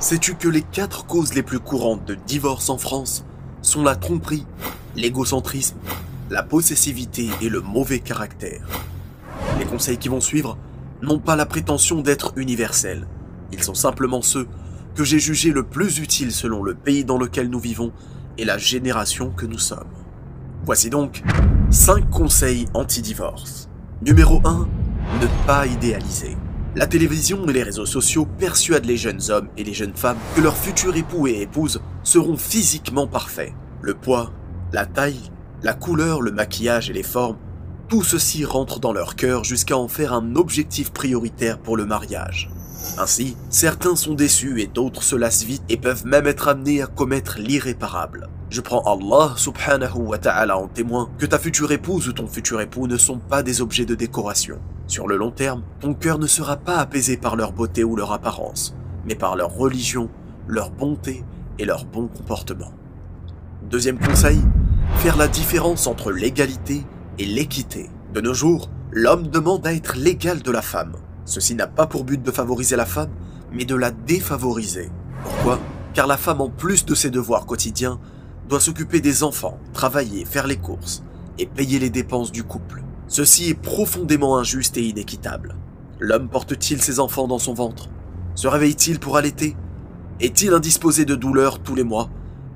Sais-tu que les quatre causes les plus courantes de divorce en France sont la tromperie, l'égocentrisme, la possessivité et le mauvais caractère? Les conseils qui vont suivre n'ont pas la prétention d'être universels. Ils sont simplement ceux que j'ai jugés le plus utiles selon le pays dans lequel nous vivons et la génération que nous sommes. Voici donc 5 conseils anti-divorce. Numéro 1. Ne pas idéaliser. La télévision et les réseaux sociaux persuadent les jeunes hommes et les jeunes femmes que leurs futurs époux et épouses seront physiquement parfaits. Le poids, la taille, la couleur, le maquillage et les formes, tout ceci rentre dans leur cœur jusqu'à en faire un objectif prioritaire pour le mariage. Ainsi, certains sont déçus et d'autres se lassent vite et peuvent même être amenés à commettre l'irréparable. Je prends Allah subhanahu wa ta'ala en témoin que ta future épouse ou ton futur époux ne sont pas des objets de décoration. Sur le long terme, ton cœur ne sera pas apaisé par leur beauté ou leur apparence, mais par leur religion, leur bonté et leur bon comportement. Deuxième conseil, faire la différence entre l'égalité et l'équité. De nos jours, l'homme demande à être l'égal de la femme. Ceci n'a pas pour but de favoriser la femme, mais de la défavoriser. Pourquoi? Car la femme, en plus de ses devoirs quotidiens, doit s'occuper des enfants, travailler, faire les courses et payer les dépenses du couple. Ceci est profondément injuste et inéquitable. L'homme porte-t-il ses enfants dans son ventre? Se réveille-t-il pour allaiter? Est-il indisposé de douleur tous les mois?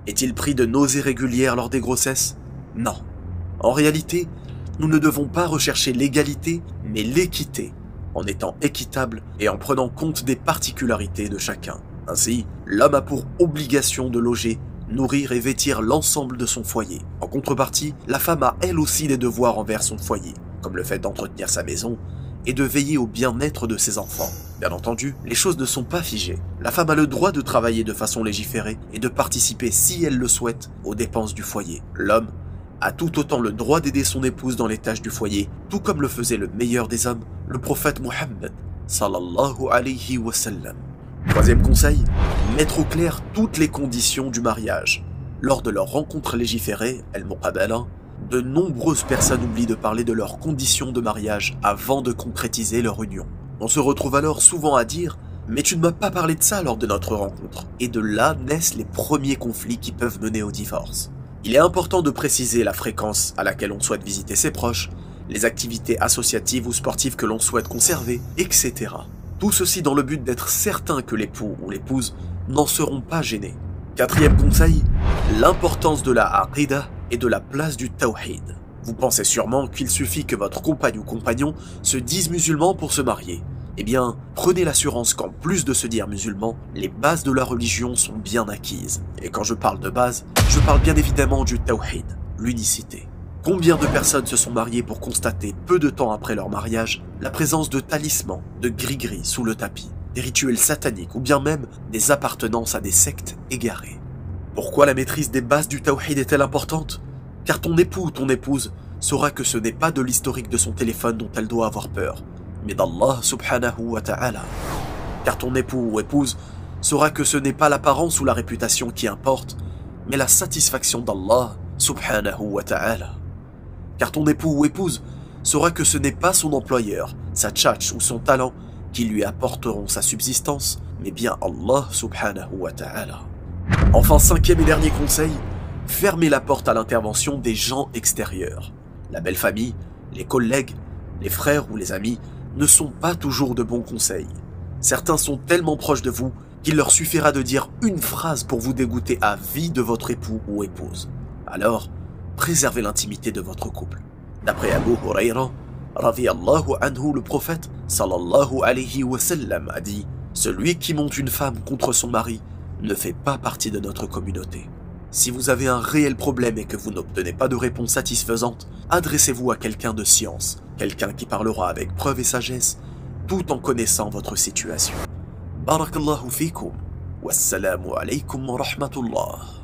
Est-il pris de nausées régulières lors des grossesses? Non. En réalité, nous ne devons pas rechercher l'égalité, mais l'équité en étant équitable et en prenant compte des particularités de chacun. Ainsi, l'homme a pour obligation de loger, nourrir et vêtir l'ensemble de son foyer. En contrepartie, la femme a elle aussi des devoirs envers son foyer, comme le fait d'entretenir sa maison et de veiller au bien-être de ses enfants. Bien entendu, les choses ne sont pas figées. La femme a le droit de travailler de façon légiférée et de participer, si elle le souhaite, aux dépenses du foyer. L'homme a tout autant le droit d'aider son épouse dans les tâches du foyer, tout comme le faisait le meilleur des hommes, le prophète Mohammed. Troisième conseil, mettre au clair toutes les conditions du mariage. Lors de leur rencontre légiférée, El Muqabala, de nombreuses personnes oublient de parler de leurs conditions de mariage avant de concrétiser leur union. On se retrouve alors souvent à dire mais tu ne m'as pas parlé de ça lors de notre rencontre. Et de là naissent les premiers conflits qui peuvent mener au divorce. Il est important de préciser la fréquence à laquelle on souhaite visiter ses proches, les activités associatives ou sportives que l'on souhaite conserver, etc. Tout ceci dans le but d'être certain que l'époux ou l'épouse n'en seront pas gênés. Quatrième conseil, l'importance de la aqidah et de la place du tawhid. Vous pensez sûrement qu'il suffit que votre compagne ou compagnon se dise musulman pour se marier. Eh bien, prenez l'assurance qu'en plus de se dire musulman, les bases de la religion sont bien acquises. Et quand je parle de base, je parle bien évidemment du tawhid, l'unicité. Combien de personnes se sont mariées pour constater, peu de temps après leur mariage, la présence de talismans, de gris-gris sous le tapis, des rituels sataniques ou bien même des appartenances à des sectes égarées? Pourquoi la maîtrise des bases du tawhid est-elle importante? Car ton époux ou ton épouse saura que ce n'est pas de l'historique de son téléphone dont elle doit avoir peur, mais d'Allah subhanahu wa ta'ala. Car ton époux ou épouse saura que ce n'est pas l'apparence ou la réputation qui importe, mais la satisfaction d'Allah subhanahu wa ta'ala. Car ton époux ou épouse saura que ce n'est pas son employeur, sa tchatch ou son talent qui lui apporteront sa subsistance, mais bien Allah subhanahu wa ta'ala. Enfin, cinquième et dernier conseil, fermez la porte à l'intervention des gens extérieurs. La belle famille, les collègues, les frères ou les amis ne sont pas toujours de bons conseils. Certains sont tellement proches de vous qu'il leur suffira de dire une phrase pour vous dégoûter à vie de votre époux ou épouse. Alors, préservez l'intimité de votre couple. D'après Abu Huraira, anhu, le prophète sallallahu alayhi wa sallam a dit Celui qui monte une femme contre son mari ne fait pas partie de notre communauté. Si vous avez un réel problème et que vous n'obtenez pas de réponse satisfaisante, adressez-vous à quelqu'un de science, quelqu'un qui parlera avec preuve et sagesse, tout en connaissant votre situation. Barakallahu fikum. Wassalamu alaykum wa rahmatullah.